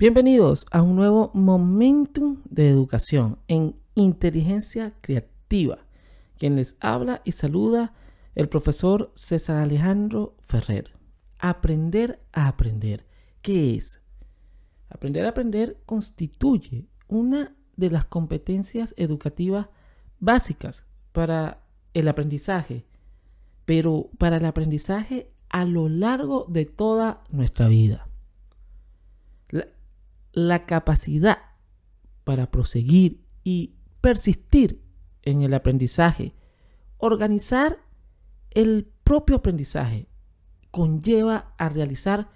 Bienvenidos a un nuevo Momentum de Educación en Inteligencia Creativa. Quien les habla y saluda el profesor César Alejandro Ferrer. Aprender a aprender. ¿Qué es? Aprender a aprender constituye una de las competencias educativas básicas para el aprendizaje, pero para el aprendizaje a lo largo de toda nuestra vida la capacidad para proseguir y persistir en el aprendizaje, organizar el propio aprendizaje, conlleva a realizar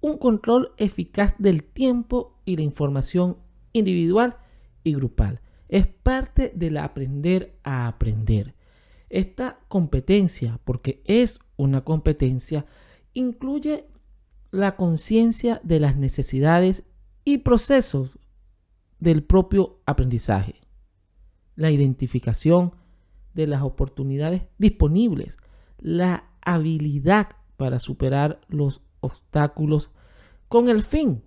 un control eficaz del tiempo y la información individual y grupal. Es parte del aprender a aprender. Esta competencia, porque es una competencia, incluye la conciencia de las necesidades y procesos del propio aprendizaje. La identificación de las oportunidades disponibles, la habilidad para superar los obstáculos con el fin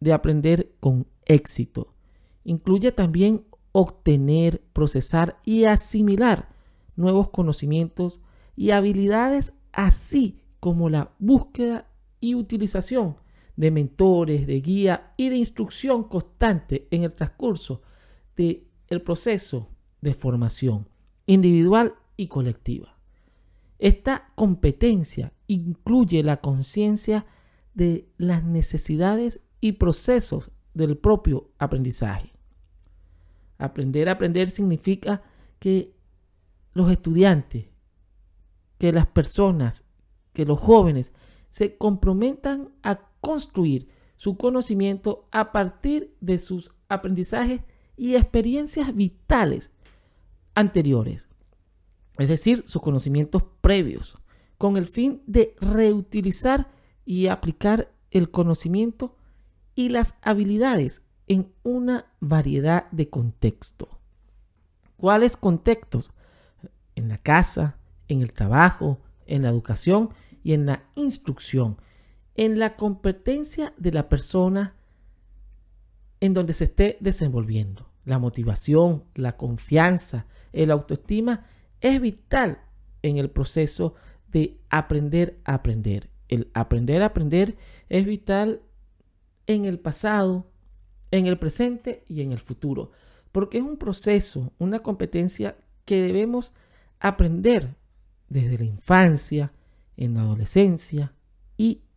de aprender con éxito. Incluye también obtener, procesar y asimilar nuevos conocimientos y habilidades, así como la búsqueda y utilización de mentores, de guía y de instrucción constante en el transcurso del el proceso de formación individual y colectiva. Esta competencia incluye la conciencia de las necesidades y procesos del propio aprendizaje. Aprender a aprender significa que los estudiantes, que las personas, que los jóvenes se comprometan a construir su conocimiento a partir de sus aprendizajes y experiencias vitales anteriores, es decir, sus conocimientos previos, con el fin de reutilizar y aplicar el conocimiento y las habilidades en una variedad de contextos. ¿Cuáles contextos? En la casa, en el trabajo, en la educación y en la instrucción en la competencia de la persona en donde se esté desenvolviendo. La motivación, la confianza, el autoestima es vital en el proceso de aprender a aprender. El aprender a aprender es vital en el pasado, en el presente y en el futuro, porque es un proceso, una competencia que debemos aprender desde la infancia, en la adolescencia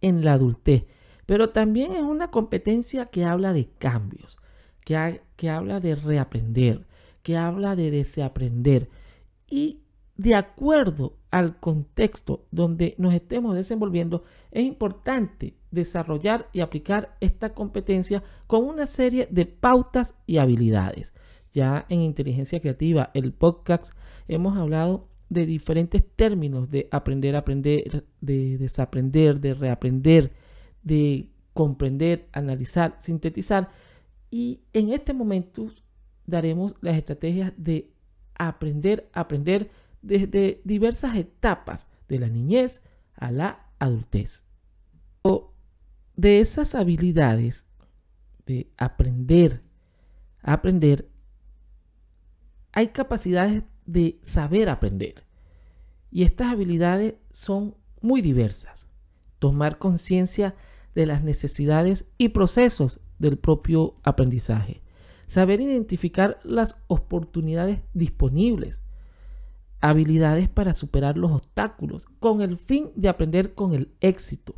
en la adultez. Pero también es una competencia que habla de cambios, que, habla de reaprender, que habla de desaprender. Y de acuerdo al contexto donde nos estemos desenvolviendo, es importante desarrollar y aplicar esta competencia con una serie de pautas y habilidades. Ya en inteligencia creativa, el podcast, hemos hablado de diferentes términos de aprender aprender, de desaprender, de reaprender, de comprender, analizar, sintetizar. Y en este momento daremos las estrategias de aprender aprender desde diversas etapas, de la niñez a la adultez. O de esas habilidades de aprender aprender, hay capacidades de saber aprender. Y estas habilidades son muy diversas. Tomar conciencia de las necesidades y procesos del propio aprendizaje. Saber identificar las oportunidades disponibles. Habilidades para superar los obstáculos con el fin de aprender con el éxito.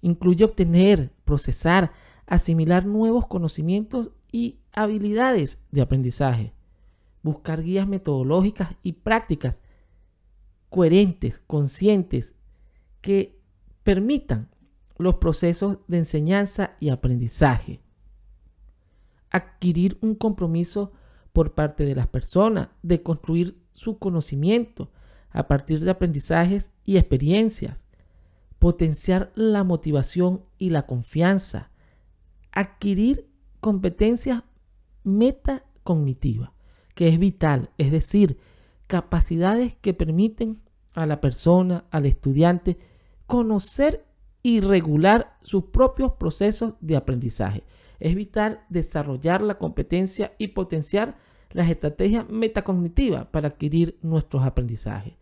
Incluye obtener, procesar, asimilar nuevos conocimientos y habilidades de aprendizaje buscar guías metodológicas y prácticas coherentes, conscientes, que permitan los procesos de enseñanza y aprendizaje. Adquirir un compromiso por parte de las personas de construir su conocimiento a partir de aprendizajes y experiencias. Potenciar la motivación y la confianza. Adquirir competencias metacognitivas que es vital, es decir, capacidades que permiten a la persona, al estudiante, conocer y regular sus propios procesos de aprendizaje. Es vital desarrollar la competencia y potenciar las estrategias metacognitivas para adquirir nuestros aprendizajes.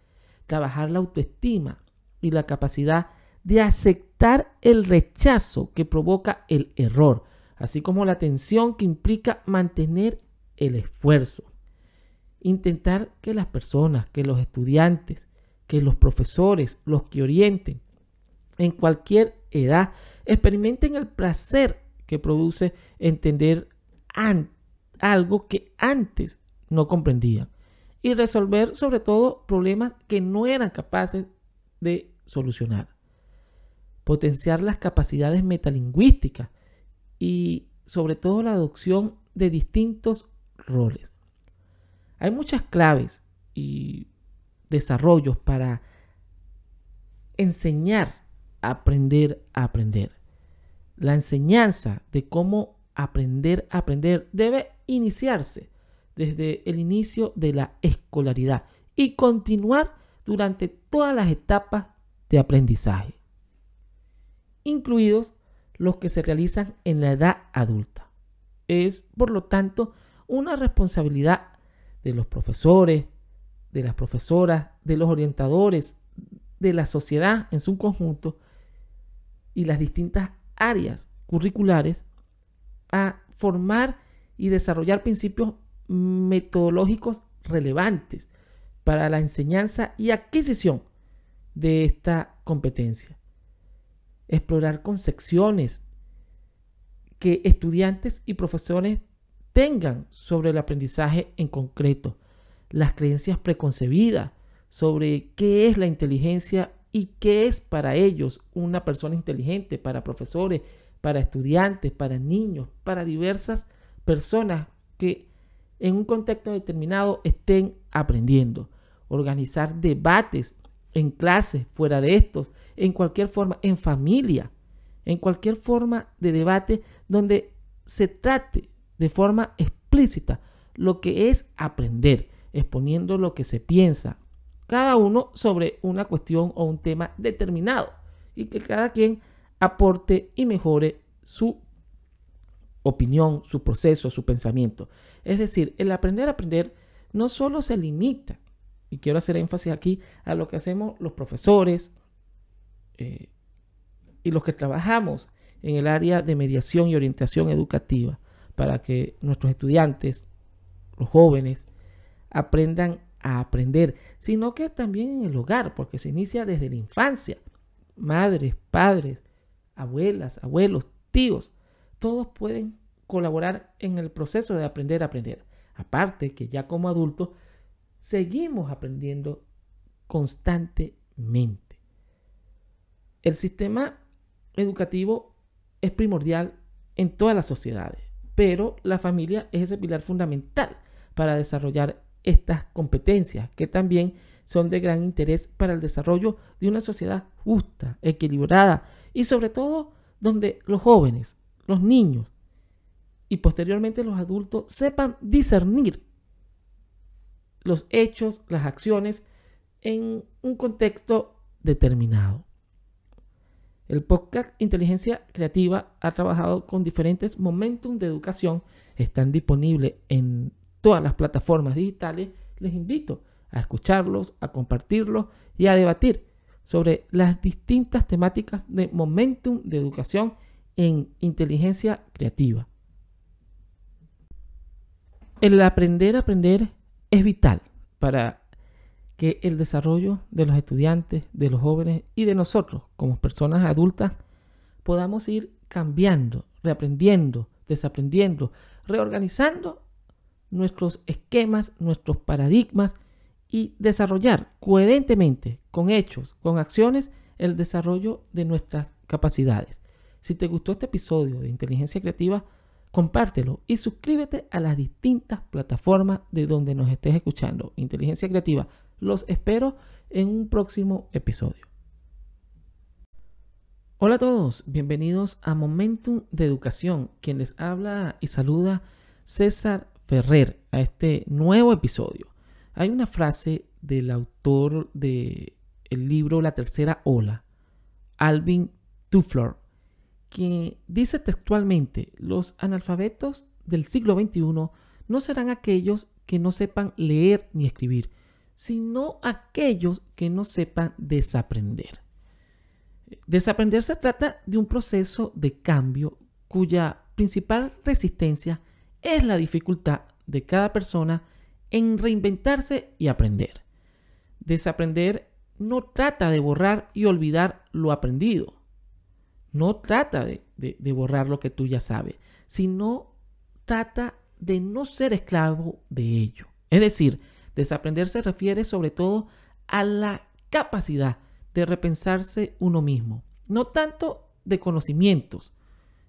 Trabajar la autoestima y la capacidad de aceptar el rechazo que provoca el error, así como la tensión que implica mantener el esfuerzo. Intentar que las personas, que los estudiantes, que los profesores, los que orienten, en cualquier edad, experimenten el placer que produce entender algo que antes no comprendían y resolver sobre todo problemas que no eran capaces de solucionar. Potenciar las capacidades metalingüísticas y sobre todo la adopción de distintos roles. Hay muchas claves y desarrollos para enseñar a aprender a aprender. La enseñanza de cómo aprender a aprender debe iniciarse desde el inicio de la escolaridad y continuar durante todas las etapas de aprendizaje, incluidos los que se realizan en la edad adulta. Es, por lo tanto, una responsabilidad de los profesores, de las profesoras, de los orientadores, de la sociedad en su conjunto y las distintas áreas curriculares a formar y desarrollar principios metodológicos relevantes para la enseñanza y adquisición de esta competencia. Explorar concepciones que estudiantes y profesores tengan sobre el aprendizaje en concreto, las creencias preconcebidas sobre qué es la inteligencia y qué es para ellos una persona inteligente, para profesores, para estudiantes, para niños, para diversas personas que en un contexto determinado estén aprendiendo. Organizar debates en clases, fuera de estos, en cualquier forma, en familia, en cualquier forma de debate donde se trate de forma explícita lo que es aprender, exponiendo lo que se piensa, cada uno sobre una cuestión o un tema determinado y que cada quien aporte y mejore su opinión, su proceso, su pensamiento. Es decir, el aprender a aprender no solo se limita, y quiero hacer énfasis aquí, a lo que hacemos los profesores eh, y los que trabajamos en el área de mediación y orientación educativa para que nuestros estudiantes, los jóvenes, aprendan a aprender, sino que también en el hogar, porque se inicia desde la infancia. Madres, padres, abuelas, abuelos, tíos, todos pueden colaborar en el proceso de aprender a aprender. Aparte que ya como adultos seguimos aprendiendo constantemente. El sistema educativo es primordial en todas las sociedades, pero la familia es ese pilar fundamental para desarrollar estas competencias que también son de gran interés para el desarrollo de una sociedad justa, equilibrada y sobre todo donde los jóvenes, los niños y posteriormente los adultos sepan discernir los hechos, las acciones en un contexto determinado. El podcast Inteligencia Creativa ha trabajado con diferentes momentos de educación, están disponibles en todas las plataformas digitales, les invito a escucharlos, a compartirlos y a debatir sobre las distintas temáticas de momentum de educación en inteligencia creativa. El aprender a aprender es vital para que el desarrollo de los estudiantes, de los jóvenes y de nosotros como personas adultas podamos ir cambiando, reaprendiendo, desaprendiendo, reorganizando nuestros esquemas, nuestros paradigmas y desarrollar coherentemente, con hechos, con acciones, el desarrollo de nuestras capacidades. Si te gustó este episodio de Inteligencia Creativa, compártelo y suscríbete a las distintas plataformas de donde nos estés escuchando. Inteligencia Creativa, los espero en un próximo episodio. Hola a todos, bienvenidos a Momentum de Educación. Quien les habla y saluda César Ferrer a este nuevo episodio. Hay una frase del autor del el libro La Tercera Ola, Alvin Tuflor, que dice textualmente, los analfabetos del siglo XXI no serán aquellos que no sepan leer ni escribir, sino aquellos que no sepan desaprender. Desaprender se trata de un proceso de cambio cuya principal resistencia es la dificultad de cada persona en reinventarse y aprender. Desaprender no trata de borrar y olvidar lo aprendido. No trata de, borrar lo que tú ya sabes, sino trata de no ser esclavo de ello. Es decir, desaprender se refiere sobre todo a la capacidad de repensarse uno mismo, no tanto de conocimientos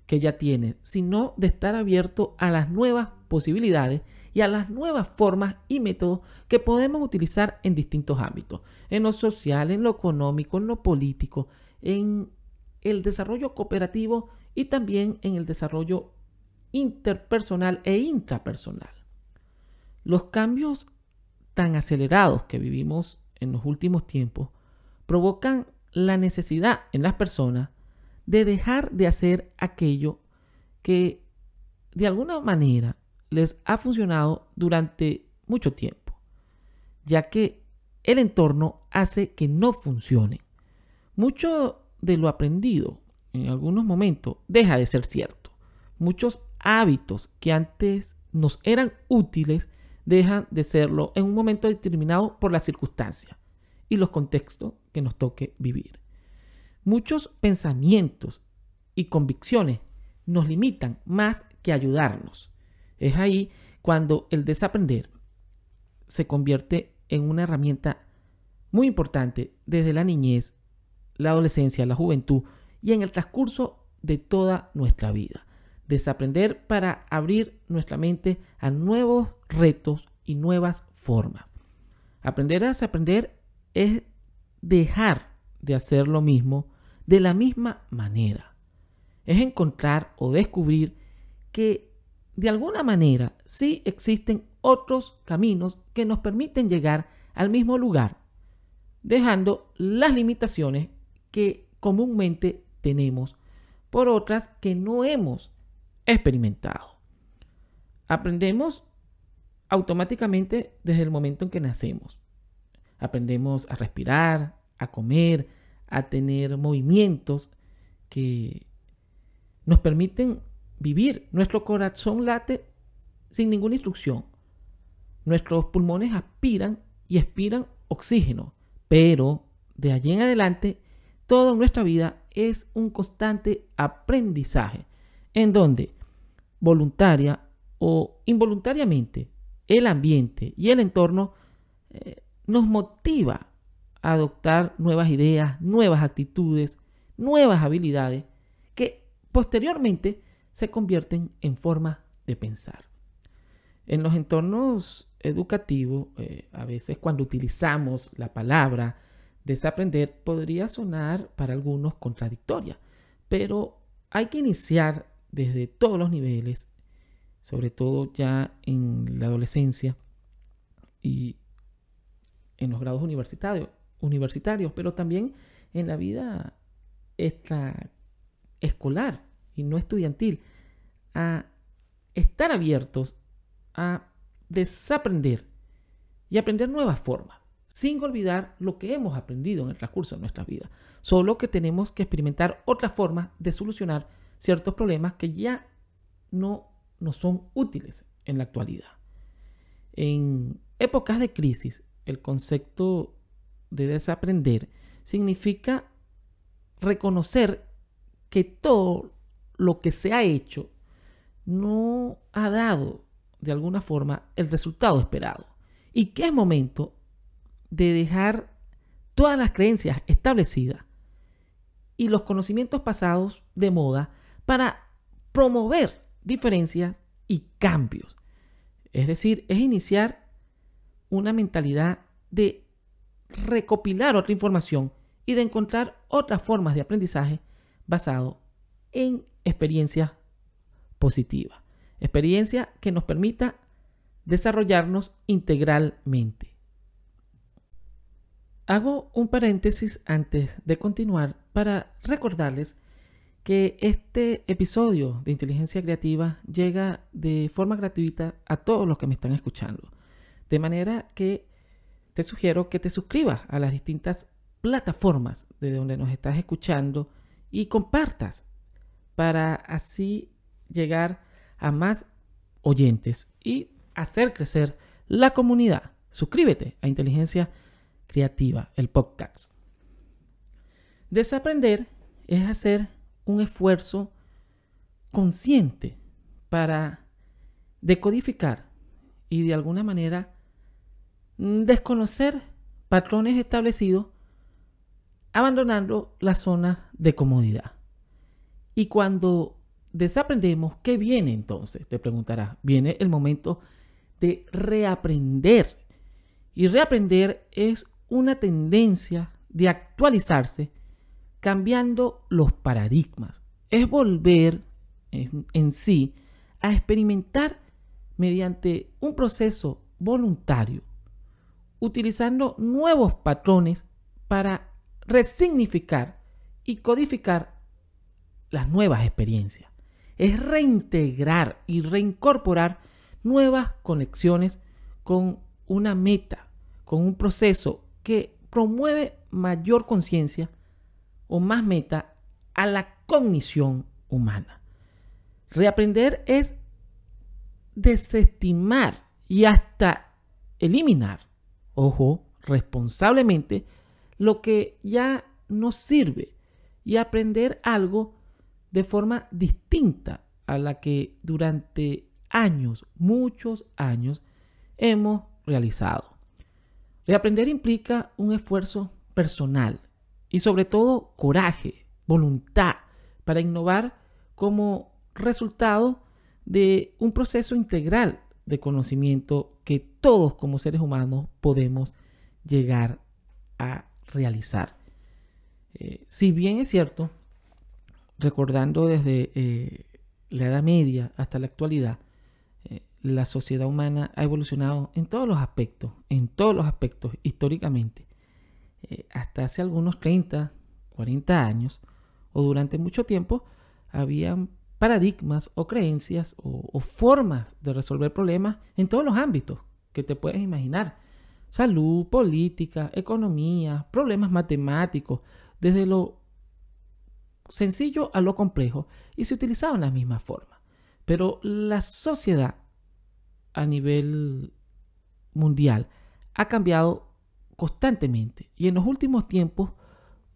que ya tiene, sino de estar abierto a las nuevas posibilidades y a las nuevas formas y métodos que podemos utilizar en distintos ámbitos, en lo social, en lo económico, en lo político, en el desarrollo cooperativo y también en el desarrollo interpersonal e intrapersonal. Los cambios tan acelerados que vivimos en los últimos tiempos provocan la necesidad en las personas de dejar de hacer aquello que de alguna manera les ha funcionado durante mucho tiempo, ya que el entorno hace que no funcione. Mucho de lo aprendido en algunos momentos deja de ser cierto. Muchos hábitos que antes nos eran útiles dejan de serlo en un momento determinado por las circunstancias y los contextos que nos toque vivir. Muchos pensamientos y convicciones nos limitan más que ayudarnos. Es ahí cuando el desaprender se convierte en una herramienta muy importante desde la niñez, la adolescencia, la juventud y en el transcurso de toda nuestra vida. Desaprender para abrir nuestra mente a nuevos retos y nuevas formas. Aprender a desaprender es dejar de hacer lo mismo de la misma manera. Es encontrar o descubrir que de alguna manera sí existen otros caminos que nos permiten llegar al mismo lugar, dejando las limitaciones que comúnmente tenemos por otras que no hemos experimentado. Aprendemos automáticamente desde el momento en que nacemos. Aprendemos a respirar, a comer, a tener movimientos que nos permiten vivir. Nuestro corazón late sin ninguna instrucción. Nuestros pulmones aspiran y expiran oxígeno, pero de allí en adelante toda nuestra vida es un constante aprendizaje en donde voluntaria o involuntariamente el ambiente y el entorno eh, nos motiva a adoptar nuevas ideas, nuevas actitudes, nuevas habilidades que posteriormente se convierten en formas de pensar. En los entornos educativos, eh, a veces cuando utilizamos la palabra desaprender podría sonar para algunos contradictoria, pero hay que iniciar desde todos los niveles, sobre todo ya en la adolescencia y en los grados universitarios, universitarios, pero también en la vida escolar y no estudiantil, a estar abiertos a desaprender y aprender nuevas formas, sin olvidar lo que hemos aprendido en el transcurso de nuestra vida. Solo que tenemos que experimentar otras formas de solucionar ciertos problemas que ya no nos son útiles en la actualidad. En épocas de crisis, el concepto de desaprender significa reconocer que todo lo que se ha hecho no ha dado de alguna forma el resultado esperado y que es momento de dejar todas las creencias establecidas y los conocimientos pasados de moda para promover diferencias y cambios. Es decir, es iniciar una mentalidad de recopilar otra información y de encontrar otras formas de aprendizaje basado en experiencias positivas. Experiencia que nos permita desarrollarnos integralmente. Hago un paréntesis antes de continuar para recordarles que este episodio de inteligencia creativa llega de forma gratuita a todos los que me están escuchando. De manera que te sugiero que te suscribas a las distintas plataformas de donde nos estás escuchando y compartas para así llegar a más oyentes y hacer crecer la comunidad. Suscríbete a Inteligencia Creativa, el podcast. Desaprender es hacer un esfuerzo consciente para decodificar y de alguna manera desconocer patrones establecidos, abandonando la zona de comodidad. Y cuando desaprendemos, ¿qué viene entonces? Te preguntarás. Viene el momento de reaprender. Y reaprender es una tendencia de actualizarse cambiando los paradigmas. Es volver en, sí a experimentar mediante un proceso voluntario, utilizando nuevos patrones para resignificar y codificar las nuevas experiencias. Es reintegrar y reincorporar nuevas conexiones con una meta, con un proceso que promueve mayor conciencia o más meta a la cognición humana. Reaprender es desestimar y hasta eliminar, ojo, responsablemente, lo que ya no sirve y aprender algo de forma distinta a la que durante años, muchos años, hemos realizado. Reaprender implica un esfuerzo personal y sobre todo coraje, voluntad para innovar como resultado de un proceso integral de conocimiento que todos como seres humanos podemos llegar a realizar. Eh, si bien es cierto, recordando desde eh, la Edad Media hasta la actualidad, eh, la sociedad humana ha evolucionado en todos los aspectos, en todos los aspectos históricamente. Eh, hasta hace algunos 30, 40 años o durante mucho tiempo, habían paradigmas o creencias o, formas de resolver problemas en todos los ámbitos que te puedes imaginar. Salud, política, economía, problemas matemáticos, desde lo sencillo a lo complejo, y se utilizaban las mismas formas. Pero la sociedad a nivel mundial ha cambiado constantemente y en los últimos tiempos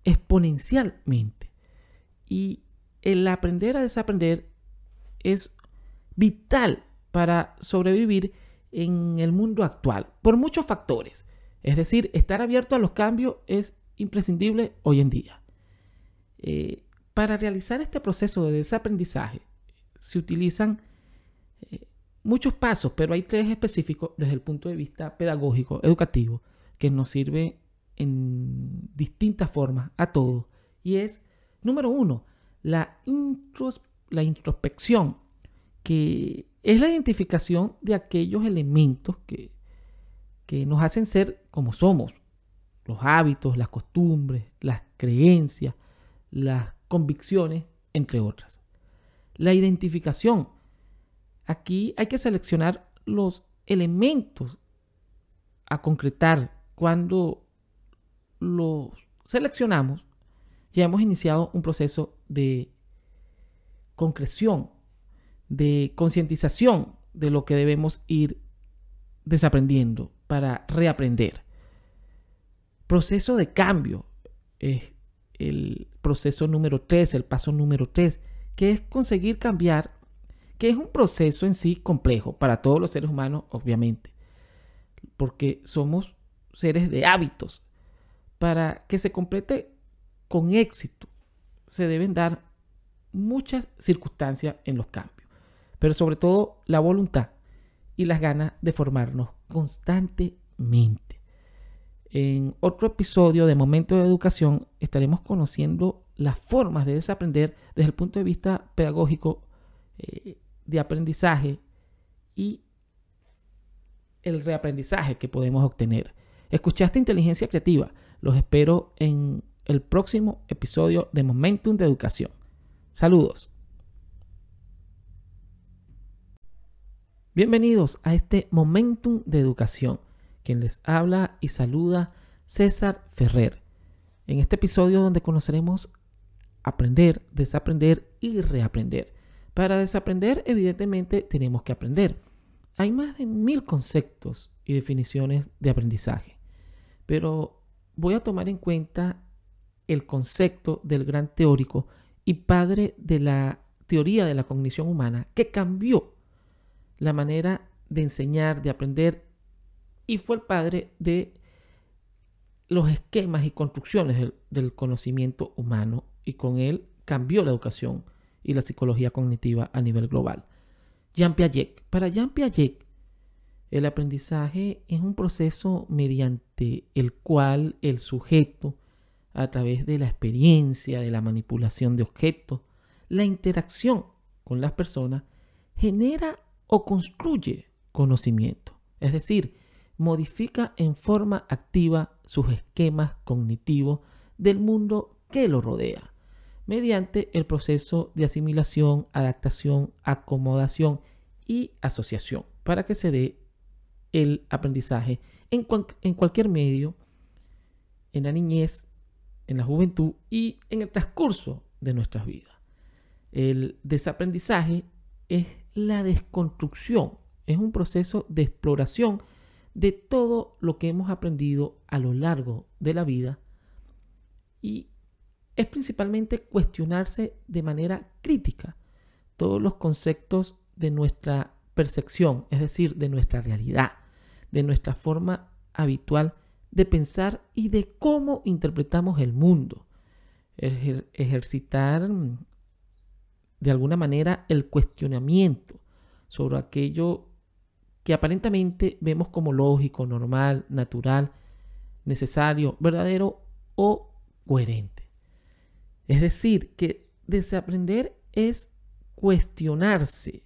exponencialmente. Y el aprender a desaprender es vital para sobrevivir en el mundo actual por muchos factores. Es decir, estar abierto a los cambios es imprescindible hoy en día. Eh, para realizar este proceso de desaprendizaje se utilizan eh, muchos pasos, pero hay tres específicos desde el punto de vista pedagógico, educativo, que nos sirve en distintas formas a todos. Y es, número uno, la, introspección, que es la identificación de aquellos elementos que, que nos hacen ser como somos. Los hábitos, las costumbres, las creencias, las convicciones, entre otras. La identificación. Aquí hay que seleccionar los elementos a concretar cuando lo seleccionamos, ya hemos iniciado un proceso de concreción, de concientización de lo que debemos ir desaprendiendo para reaprender. Proceso de cambio es el proceso número 3, el paso número 3, que es conseguir cambiar, que es un proceso en sí complejo para todos los seres humanos, obviamente, porque somos seres de hábitos. Para que se complete con éxito, se deben dar muchas circunstancias en los cambios, pero sobre todo la voluntad y las ganas de formarnos constantemente. En otro episodio de Momento de Educación estaremos conociendo las formas de desaprender desde el punto de vista pedagógico, eh, de aprendizaje y el reaprendizaje que podemos obtener. Escuchaste Inteligencia Creativa. Los espero en el próximo episodio de Momentum de Educación. Saludos. Bienvenidos a este Momentum de Educación. Quien les habla y saluda César Ferrer. En este episodio donde conoceremos aprender, desaprender y reaprender. Para desaprender, evidentemente, tenemos que aprender. Hay más de mil conceptos y definiciones de aprendizaje, pero voy a tomar en cuenta el concepto del gran teórico y padre de la teoría de la cognición humana que cambió la manera de enseñar, de aprender, y fue el padre de los esquemas y construcciones del, conocimiento humano, y con él cambió la educación y la psicología cognitiva a nivel global. Jean Piaget. Para Jean Piaget, el aprendizaje es un proceso mediante el cual el sujeto, a través de la experiencia, de la manipulación de objetos, la interacción con las personas, genera o construye conocimiento, es decir, modifica en forma activa sus esquemas cognitivos del mundo que lo rodea, mediante el proceso de asimilación, adaptación, acomodación y asociación, para que se dé el aprendizaje en, cualquier medio, en la niñez, en la juventud y en el transcurso de nuestras vidas. El desaprendizaje es la desconstrucción, es un proceso de exploración de todo lo que hemos aprendido a lo largo de la vida y es principalmente cuestionarse de manera crítica todos los conceptos de nuestra percepción, es decir, de nuestra realidad, de nuestra forma habitual de pensar y de cómo interpretamos el mundo. ejercitar de alguna manera el cuestionamiento sobre aquello que aparentemente vemos como lógico, normal, natural, necesario, verdadero o coherente. Es decir, que desaprender es cuestionarse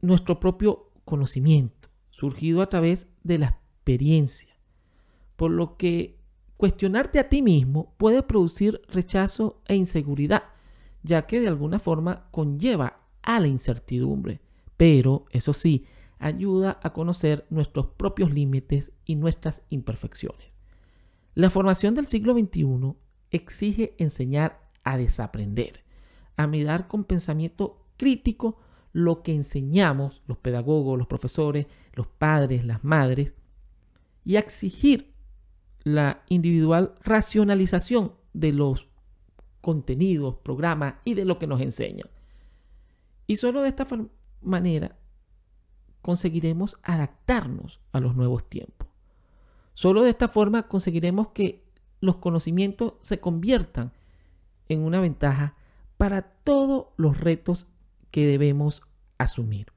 nuestro propio conocimiento, surgido a través de la experiencia, por lo que cuestionarte a ti mismo puede producir rechazo e inseguridad ya que de alguna forma conlleva a la incertidumbre, pero eso sí, ayuda a conocer nuestros propios límites y nuestras imperfecciones. La formación del siglo XXI exige enseñar a desaprender, a mirar con pensamiento crítico lo que enseñamos los pedagogos, los profesores, los padres, las madres, y exigir la individual racionalización de los contenidos, programas y de lo que nos enseñan. Y solo de esta manera conseguiremos adaptarnos a los nuevos tiempos. Solo de esta forma conseguiremos que los conocimientos se conviertan en una ventaja para todos los retos que debemos asumir.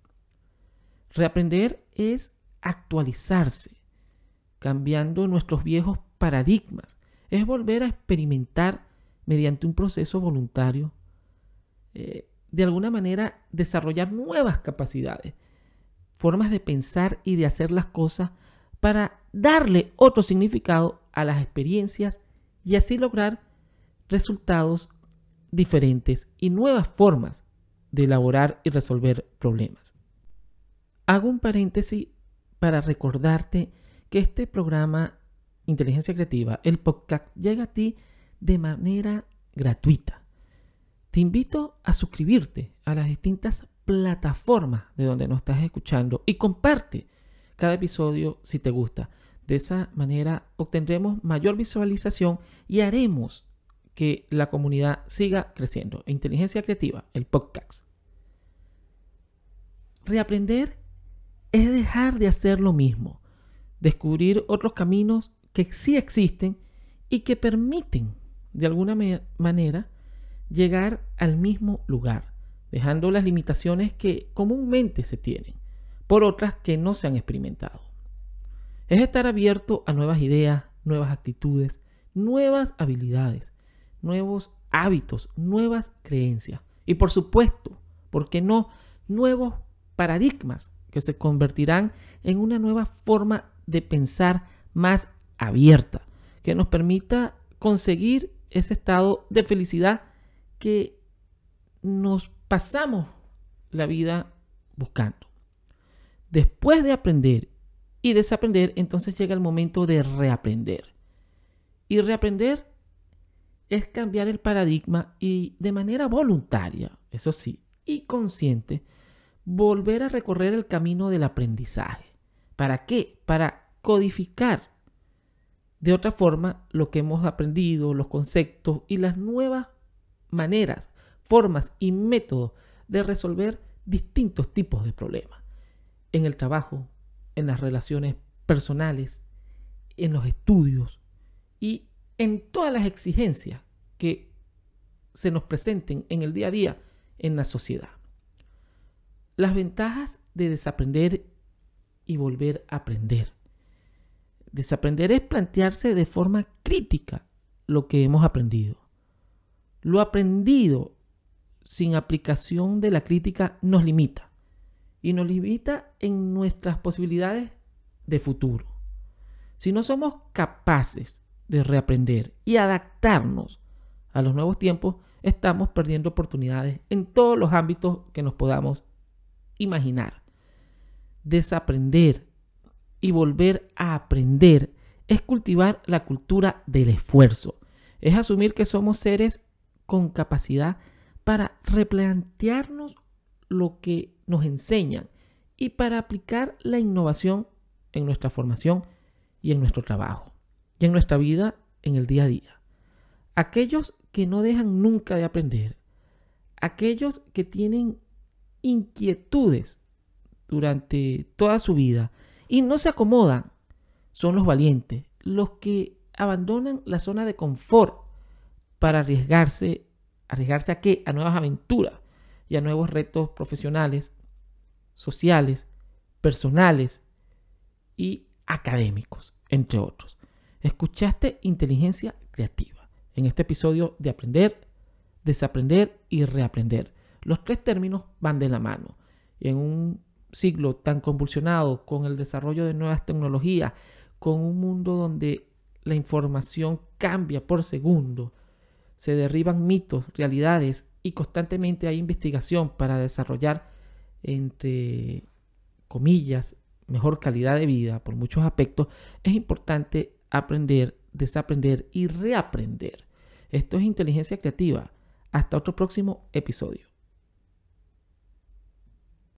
Reaprender es actualizarse, cambiando nuestros viejos paradigmas. Es volver a experimentar mediante un proceso voluntario, eh, de alguna manera desarrollar nuevas capacidades, formas de pensar y de hacer las cosas para darle otro significado a las experiencias y así lograr resultados diferentes y nuevas formas de elaborar y resolver problemas. Hago un paréntesis para recordarte que este programa Inteligencia Creativa, el podcast, llega a ti de manera gratuita. Te invito a suscribirte a las distintas plataformas de donde nos estás escuchando y comparte cada episodio si te gusta. De esa manera obtendremos mayor visualización y haremos que la comunidad siga creciendo. Inteligencia Creativa, el podcast. Reaprender es dejar de hacer lo mismo, descubrir otros caminos que sí existen y que permiten de alguna manera, llegar al mismo lugar, dejando las limitaciones que comúnmente se tienen, por otras que no se han experimentado. Es estar abierto a nuevas ideas, nuevas actitudes, nuevas habilidades, nuevos hábitos, nuevas creencias y por supuesto, ¿por qué no? Nuevos paradigmas que se convertirán en una nueva forma de pensar más abierta, que nos permita conseguir ese estado de felicidad que nos pasamos la vida buscando. Después de aprender y desaprender, entonces llega el momento de reaprender. Y reaprender es cambiar el paradigma y de manera voluntaria, eso sí, y consciente, volver a recorrer el camino del aprendizaje. ¿Para qué? Para codificar de otra forma lo que hemos aprendido, los conceptos y las nuevas maneras, formas y métodos de resolver distintos tipos de problemas. En el trabajo, en las relaciones personales, en los estudios y en todas las exigencias que se nos presenten en el día a día en la sociedad. Las ventajas de desaprender y volver a aprender. Desaprender es plantearse de forma crítica lo que hemos aprendido. Lo aprendido sin aplicación de la crítica nos limita y nos limita en nuestras posibilidades de futuro. Si no somos capaces de reaprender y adaptarnos a los nuevos tiempos, estamos perdiendo oportunidades en todos los ámbitos que nos podamos imaginar. Desaprender y volver a aprender es cultivar la cultura del esfuerzo. Es asumir que somos seres con capacidad para replantearnos lo que nos enseñan y para aplicar la innovación en nuestra formación y en nuestro trabajo y en nuestra vida en el día a día. Aquellos que no dejan nunca de aprender, aquellos que tienen inquietudes durante toda su vida y no se acomodan, son los valientes, los que abandonan la zona de confort para arriesgarse, arriesgarse a qué? A nuevas aventuras y a nuevos retos profesionales, sociales, personales y académicos, entre otros. Escuchaste inteligencia creativa en este episodio de aprender, desaprender y reaprender. Los tres términos van de la mano. En un siglo tan convulsionado con el desarrollo de nuevas tecnologías, con un mundo donde la información cambia por segundo, se derriban mitos, realidades y constantemente hay investigación para desarrollar, entre comillas, mejor calidad de vida por muchos aspectos, es importante aprender, desaprender y reaprender. Esto es inteligencia creativa. Hasta otro próximo episodio.